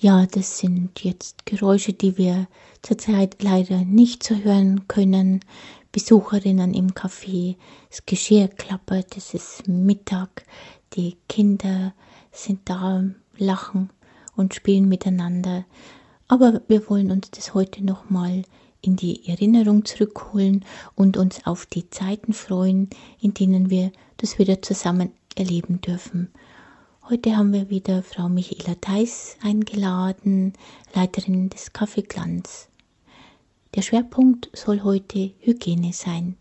Ja, das sind jetzt Geräusche, die wir zurzeit leider nicht zu hören können. Besucherinnen im Café, das Geschirr klappert, es ist Mittag, die Kinder sind da, lachen und spielen miteinander. Aber wir wollen uns das heute nochmal in die Erinnerung zurückholen und uns auf die Zeiten freuen, in denen wir das wieder zusammen erleben dürfen. Heute haben wir wieder Frau Michaela Theis eingeladen, Leiterin des Café Glanz. Der Schwerpunkt soll heute Hygiene sein.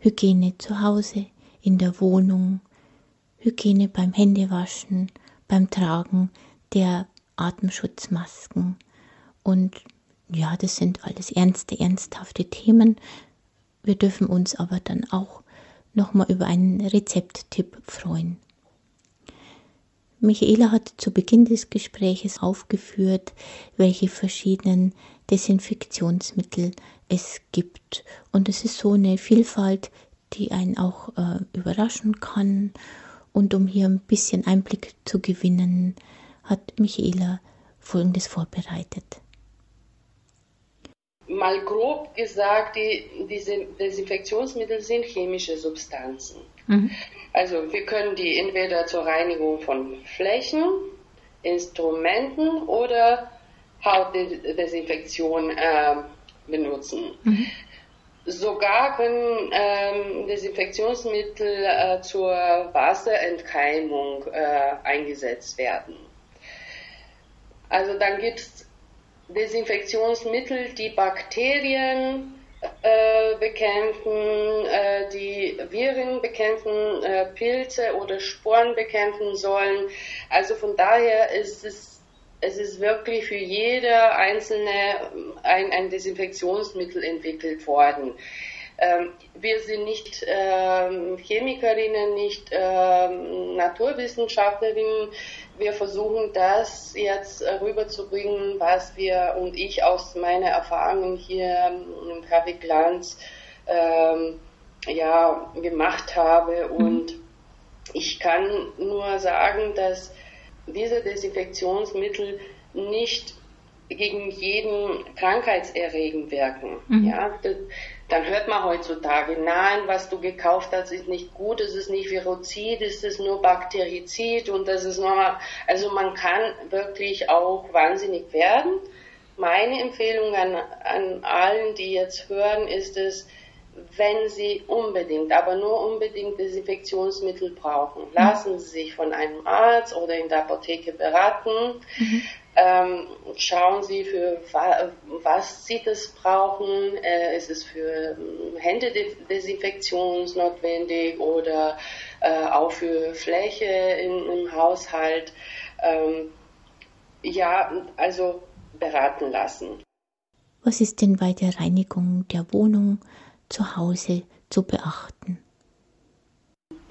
Hygiene zu Hause, in der Wohnung, Hygiene beim Händewaschen, beim Tragen der Atemschutzmasken. Und ja, das sind alles ernste, ernsthafte Themen. Wir dürfen uns aber dann auch nochmal über einen Rezepttipp freuen. Michaela hat zu Beginn des Gespräches aufgeführt, welche verschiedenen Desinfektionsmittel es gibt. Und es ist so eine Vielfalt, die einen auch äh, überraschen kann. Und um hier ein bisschen Einblick zu gewinnen, hat Michaela Folgendes vorbereitet. Mal grob gesagt, die, diese Desinfektionsmittel sind chemische Substanzen. Mhm. Also wir können die entweder zur Reinigung von Flächen, Instrumenten oder Hautdesinfektion äh, benutzen. Mhm. Sogar können ähm, Desinfektionsmittel äh, zur Wasserentkeimung äh, eingesetzt werden. Also dann gibt es Desinfektionsmittel, die Bakterien äh, bekämpfen, äh, die Viren bekämpfen, äh, Pilze oder Sporen bekämpfen sollen. Also von daher ist es, es ist wirklich für jede einzelne ein, ein Desinfektionsmittel entwickelt worden. Ähm, wir sind nicht ähm, Chemikerinnen, nicht ähm, Naturwissenschaftlerinnen. Wir versuchen das jetzt rüberzubringen, was wir und ich aus meiner Erfahrung hier im Café Glanz ja, gemacht habe. Mhm. Und ich kann nur sagen, dass diese Desinfektionsmittel nicht gegen jeden krankheitserregend wirken. Mhm. Ja, dann hört man heutzutage, nein, was du gekauft hast, ist nicht gut, es ist nicht Virozid, es ist nur Bakterizid und das ist nur, also man kann wirklich auch wahnsinnig werden. Meine Empfehlung an, an allen, die jetzt hören, ist es, wenn Sie unbedingt, aber nur unbedingt Desinfektionsmittel brauchen, lassen Sie sich von einem Arzt oder in der Apotheke beraten. Mhm. Ähm, schauen Sie, für was Sie das brauchen. Äh, ist es für ähm, Händedesinfektion notwendig oder äh, auch für Fläche in, im Haushalt? Ähm, ja, also beraten lassen. Was ist denn bei der Reinigung der Wohnung zu Hause zu beachten?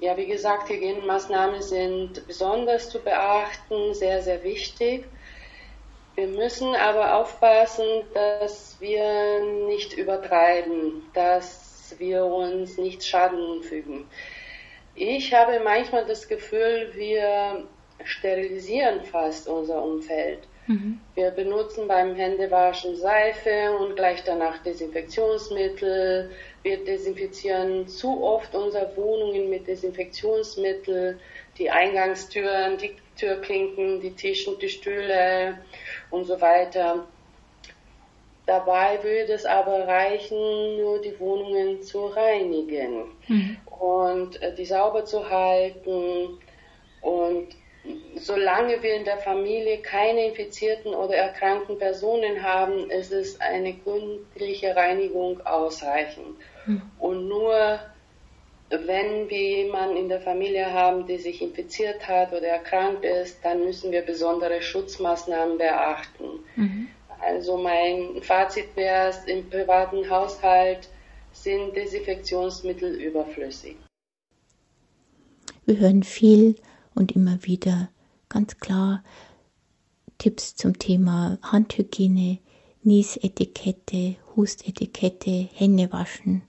Ja, wie gesagt, Hygienemaßnahmen sind besonders zu beachten, sehr, sehr wichtig. Wir müssen aber aufpassen, dass wir nicht übertreiben, dass wir uns nicht Schaden fügen. Ich habe manchmal das Gefühl, wir sterilisieren fast unser Umfeld. Mhm. Wir benutzen beim Händewaschen Seife und gleich danach Desinfektionsmittel. Wir desinfizieren zu oft unsere Wohnungen mit Desinfektionsmittel, die Eingangstüren, die Türklinken, die Tische und die Stühle und so weiter. Dabei würde es aber reichen, nur die Wohnungen zu reinigen mhm. und äh, die sauber zu halten. Und solange wir in der Familie keine infizierten oder erkrankten Personen haben, ist es eine gründliche Reinigung ausreichend. Mhm. Und nur wenn wir jemanden in der Familie haben, der sich infiziert hat oder erkrankt ist, dann müssen wir besondere Schutzmaßnahmen beachten. Mhm. Also mein Fazit wäre, im privaten Haushalt sind Desinfektionsmittel überflüssig. Wir hören viel und immer wieder ganz klar Tipps zum Thema Handhygiene, Niesetikette, Hustetikette, Hände waschen.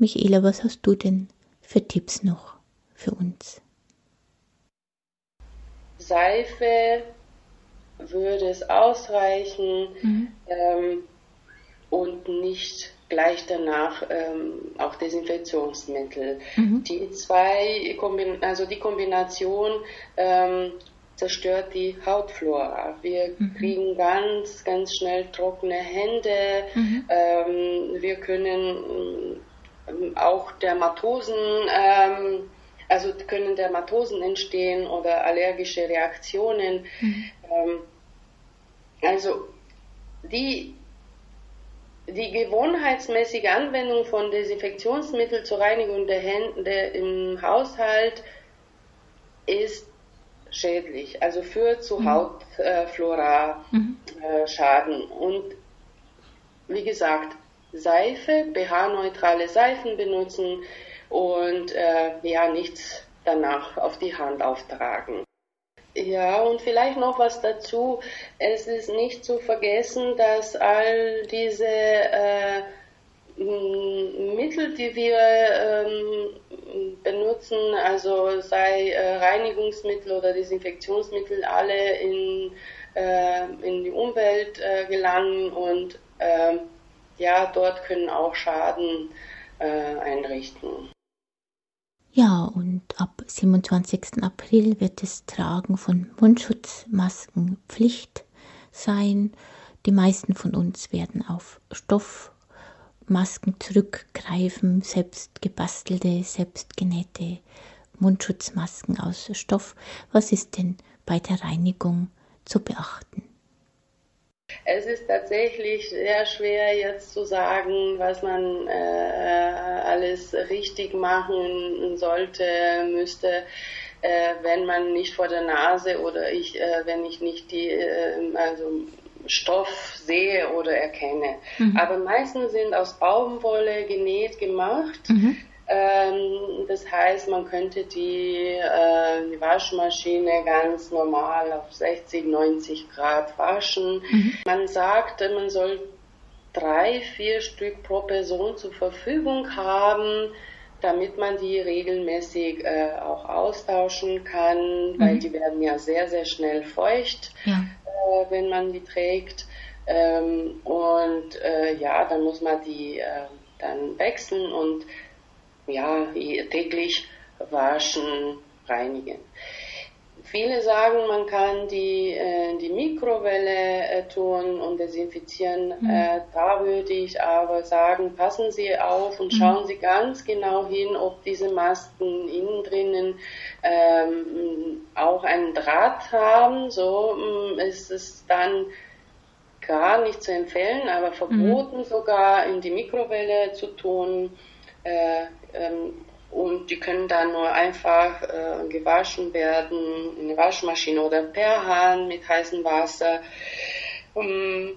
Michaela, was hast du denn für Tipps noch für uns? Seife würde es ausreichen mhm. ähm, und nicht gleich danach ähm, auch Desinfektionsmittel. Mhm. Die zwei, also die Kombination ähm, zerstört die Hautflora. Wir mhm. kriegen ganz, ganz schnell trockene Hände. Mhm. Ähm, wir können auch Dermatosen, ähm, also können Dermatosen entstehen oder allergische Reaktionen. Mhm. Ähm, also die die gewohnheitsmäßige Anwendung von Desinfektionsmitteln zur Reinigung der Hände im Haushalt ist schädlich, also führt zu mhm. Hautflora-Schaden. Mhm. Und wie gesagt, Seife, pH-neutrale Seifen benutzen und äh, ja, nichts danach auf die Hand auftragen. Ja, und vielleicht noch was dazu. Es ist nicht zu vergessen, dass all diese äh, Mittel, die wir ähm, benutzen, also sei äh, Reinigungsmittel oder Desinfektionsmittel, alle in, äh, in die Umwelt äh, gelangen und ähm, ja, dort können auch Schaden äh, einrichten. Ja, und ab 27. April wird das Tragen von Mundschutzmasken Pflicht sein. Die meisten von uns werden auf Stoffmasken zurückgreifen, selbst gebastelte, selbst genähte Mundschutzmasken aus Stoff. Was ist denn bei der Reinigung zu beachten? Es ist tatsächlich sehr schwer jetzt zu sagen, was man äh, alles richtig machen sollte, müsste, äh, wenn man nicht vor der Nase oder ich, äh, wenn ich nicht die, äh, also Stoff sehe oder erkenne. Mhm. Aber meistens sind aus Baumwolle genäht gemacht. Mhm. Ähm, das heißt, man könnte die, äh, die Waschmaschine ganz normal auf 60, 90 Grad waschen. Mhm. Man sagt, man soll drei, vier Stück pro Person zur Verfügung haben, damit man die regelmäßig äh, auch austauschen kann, mhm. weil die werden ja sehr, sehr schnell feucht, ja. äh, wenn man die trägt. Ähm, und äh, ja, dann muss man die äh, dann wechseln und ja, täglich waschen, reinigen. Viele sagen, man kann die, äh, die Mikrowelle äh, tun und desinfizieren. Mhm. Äh, da würde ich aber sagen, passen Sie auf und mhm. schauen Sie ganz genau hin, ob diese Masken innen drinnen ähm, auch einen Draht haben. So ähm, ist es dann gar nicht zu empfehlen, aber verboten mhm. sogar in die Mikrowelle zu tun. Äh, und die können dann nur einfach äh, gewaschen werden in der Waschmaschine oder per Hand mit heißem Wasser um,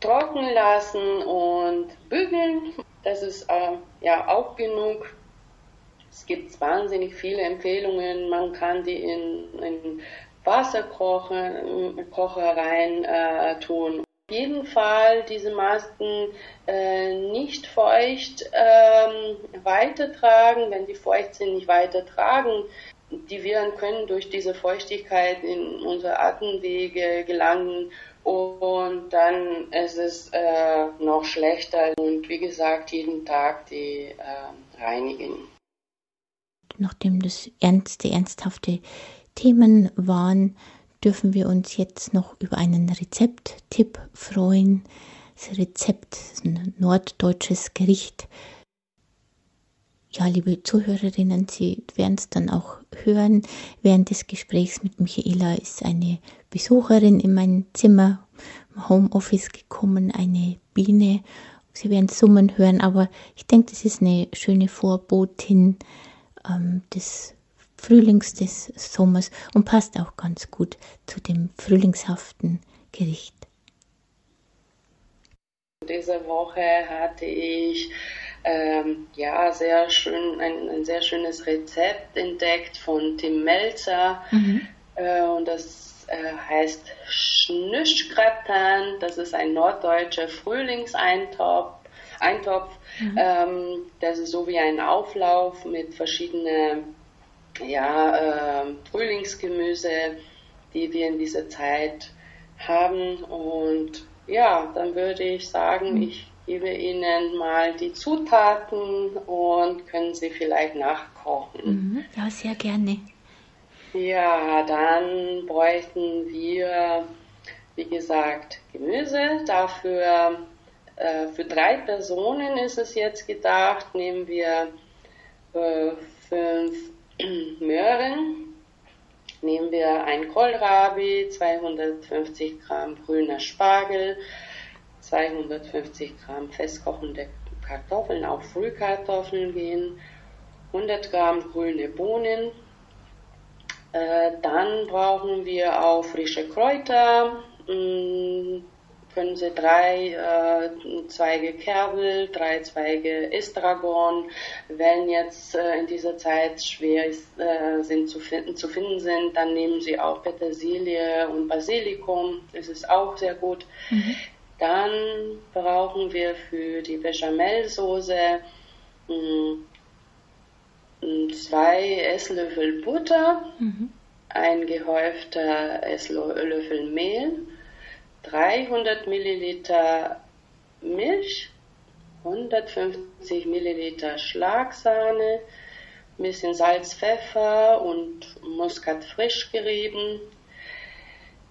trocknen lassen und bügeln. Das ist äh, ja auch genug. Es gibt wahnsinnig viele Empfehlungen. Man kann die in, in Wasserkocher rein äh, tun jeden Fall diese Masken äh, nicht feucht ähm, weitertragen. Wenn die feucht sind, nicht weitertragen. Die Viren können durch diese Feuchtigkeit in unsere Atemwege gelangen und dann ist es äh, noch schlechter. Und wie gesagt, jeden Tag die äh, reinigen. Nachdem das ernste, ernsthafte Themen waren, dürfen wir uns jetzt noch über einen Rezepttipp freuen. Das Rezept ist ein norddeutsches Gericht. Ja, liebe Zuhörerinnen, Sie werden es dann auch hören. Während des Gesprächs mit Michaela ist eine Besucherin in mein Zimmer, im Homeoffice gekommen, eine Biene. Sie werden Summen hören, aber ich denke, das ist eine schöne Vorbotin ähm, des Frühlings des Sommers und passt auch ganz gut zu dem frühlingshaften Gericht. Diese Woche hatte ich ähm, ja sehr schön ein, ein, sehr schönes Rezept entdeckt von Tim Melzer mhm. äh, und das äh, heißt Schnüschgratin. Das ist ein norddeutscher Frühlingseintopf. Eintopf. Mhm. Ähm, das ist so wie ein Auflauf mit verschiedenen ja, äh, Frühlingsgemüse, die wir in dieser Zeit haben. Und ja, dann würde ich sagen, ich gebe Ihnen mal die Zutaten und können Sie vielleicht nachkochen. Mhm. Ja, sehr gerne. Ja, dann bräuchten wir, wie gesagt, Gemüse. Dafür äh, für drei Personen ist es jetzt gedacht. Nehmen wir äh, fünf Möhren, nehmen wir ein Kohlrabi, 250 Gramm grüner Spargel, 250 Gramm festkochende Kartoffeln, auch Frühkartoffeln gehen, 100 Gramm grüne Bohnen. Äh, dann brauchen wir auch frische Kräuter, mh, mm, können Sie drei äh, Zweige Kerbel, drei Zweige Estragon, wenn jetzt äh, in dieser Zeit schwer ist, äh, sind zu finden, zu finden sind, dann nehmen Sie auch Petersilie und Basilikum, das ist auch sehr gut. Mhm. Dann brauchen wir für die Bechamelsoße hm, zwei Esslöffel Butter, mhm. ein gehäufter Esslöffel Mehl, 300 Milliliter Milch, 150 Milliliter Schlagsahne, ein bisschen Salz, Pfeffer und Muskat frisch gerieben.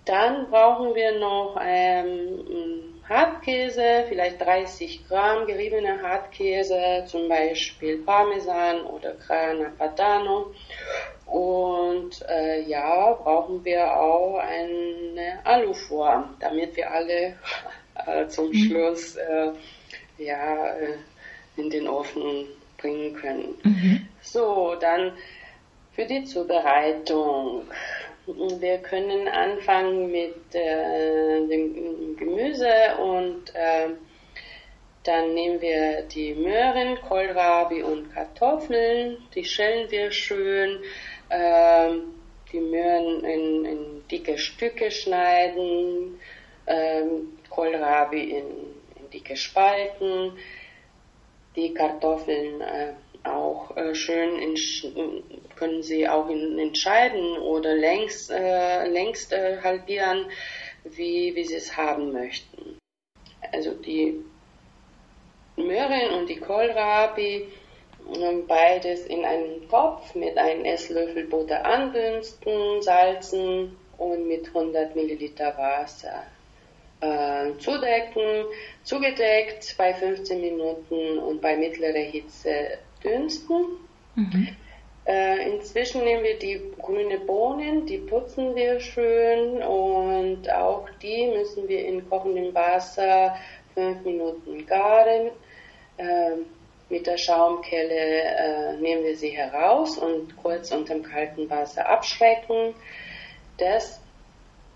Dann brauchen wir noch ähm, Hartkäse, vielleicht 30 Gramm geriebener Hartkäse, zum Beispiel Parmesan oder Grana Padano. Und äh, ja, brauchen wir auch eine Aluform, damit wir alle äh, zum mhm. Schluss äh, ja, äh, in den Ofen bringen können. Mhm. So, dann für die Zubereitung. Wir können anfangen mit äh, dem Gemüse und äh, dann nehmen wir die Möhren, Kohlrabi und Kartoffeln. Die schälen wir schön. Äh, die Möhren in, in, dicke Stücke schneiden. Ähm, Kohlrabi in, in, dicke Spalten. Die Kartoffeln äh, auch äh, schön in, können Sie auch Scheiben oder längs, äh, längst äh, halbieren, wie, wie Sie es haben möchten. Also die Möhren und die Kohlrabi, ähm, beides in einen Topf mit einem Esslöffel Butter andünsten, salzen und mit 100 Milliliter Wasser äh, zudecken, zugedeckt bei 15 Minuten und bei mittlerer Hitze dünsten. Mhm. Äh, inzwischen nehmen wir die grüne Bohnen, die putzen wir schön und auch die müssen wir in kochendem Wasser fünf Minuten garen. Äh, mit der Schaumkelle äh, nehmen wir sie heraus und kurz unter dem kalten Wasser abschrecken. Das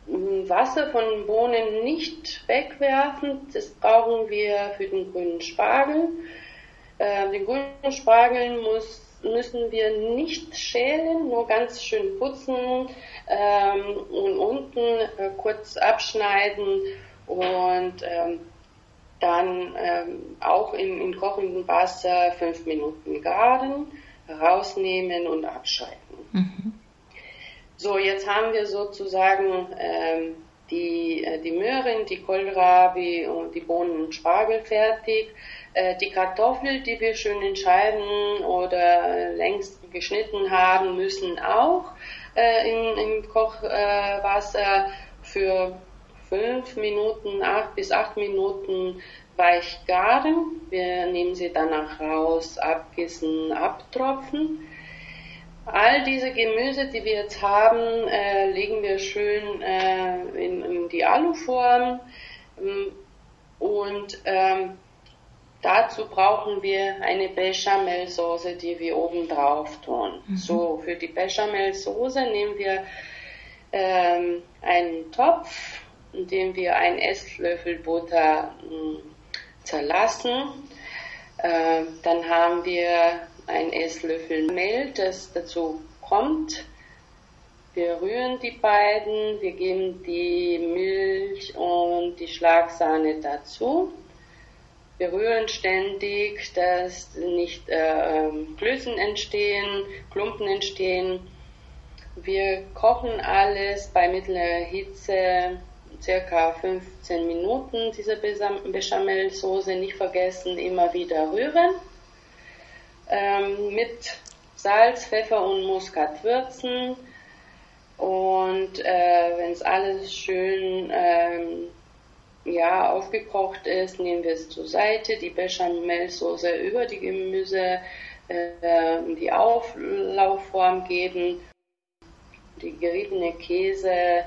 Wasser von Bohnen nicht wegwerfen, das brauchen wir für den grünen Spargel. Äh, den grünen Spargel muss, müssen wir nicht schälen, nur ganz schön putzen ähm, und unten äh, kurz abschneiden und ähm, dann ähm, auch in, in kochendem Wasser fünf Minuten garen, rausnehmen und abschalten. Mhm. So, jetzt haben wir sozusagen ähm, die, äh, die Möhren, die Kohlrabi und die Bohnen und Spargel fertig. Äh, die Kartoffel, die wir schön in Scheiben oder längst geschnitten haben, müssen auch äh, in, im Kochwasser für fünf Minuten, acht bis acht Minuten weich garen. Wir nehmen sie danach raus, abgießen, abtropfen. All diese Gemüse, die wir jetzt haben, äh, legen wir schön äh, in, in, die Aluform ähm, und ähm, Dazu brauchen wir eine Bechamelsoße, die wir oben drauf tun. Mhm. So, für die Bechamelsoße nehmen wir ähm, einen Topf, in dem wir einen Esslöffel Butter mh, hm, zerlassen. Äh, dann haben wir einen Esslöffel Mehl, das dazu kommt. Wir rühren die beiden, wir geben die Milch und die Schlagsahne dazu. Wir rühren ständig, dass nicht äh, Klößen entstehen, Klumpen entstehen. Wir kochen alles bei mittlerer Hitze circa 15 Minuten diese Bechamelsoße. Nicht vergessen, immer wieder rühren. Ähm, mit Salz, Pfeffer und Muskat würzen. Und äh, wenn es alles schön ähm, ja, aufgekocht ist, nehmen wir es zur Seite, die Bechamelsoße über die Gemüse äh, die Auflaufform geben, die geriebene Käse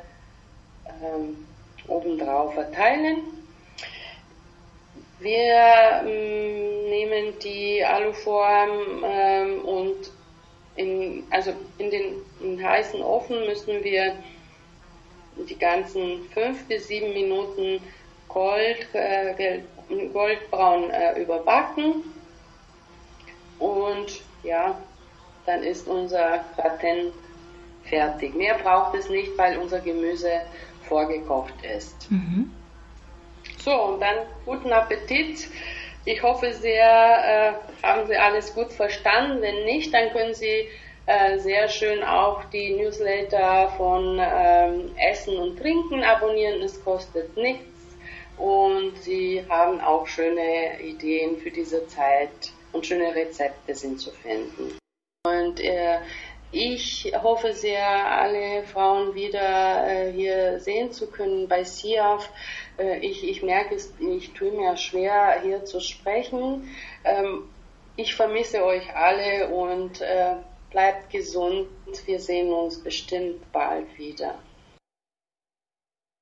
ähm, obendrauf verteilen. Wir ähm, nehmen die Aluform ähm, und in, also in den in heißen Ofen müssen wir die ganzen fünf bis sieben Minuten gold, äh, goldbraun äh, überbacken. Und ja, dann ist unser Gratin fertig. Mehr braucht es nicht, weil unser Gemüse vorgekocht ist. Mhm. So, und dann guten Appetit. Ich hoffe sehr, äh, haben Sie alles gut verstanden. Wenn nicht, dann können Sie äh, sehr schön auch die Newsletter von ähm, Essen und Trinken abonnieren. Es kostet nichts und Sie haben auch schöne Ideen für diese Zeit und schöne Rezepte sind zu finden. Und äh, ich hoffe sehr, alle Frauen wieder äh, hier sehen zu können bei SIAF. Äh, ich, ich merke es, ich tue mir schwer, hier zu sprechen. Ähm, ich vermisse euch alle und äh, bleibt gesund. Wir sehen uns bestimmt bald wieder.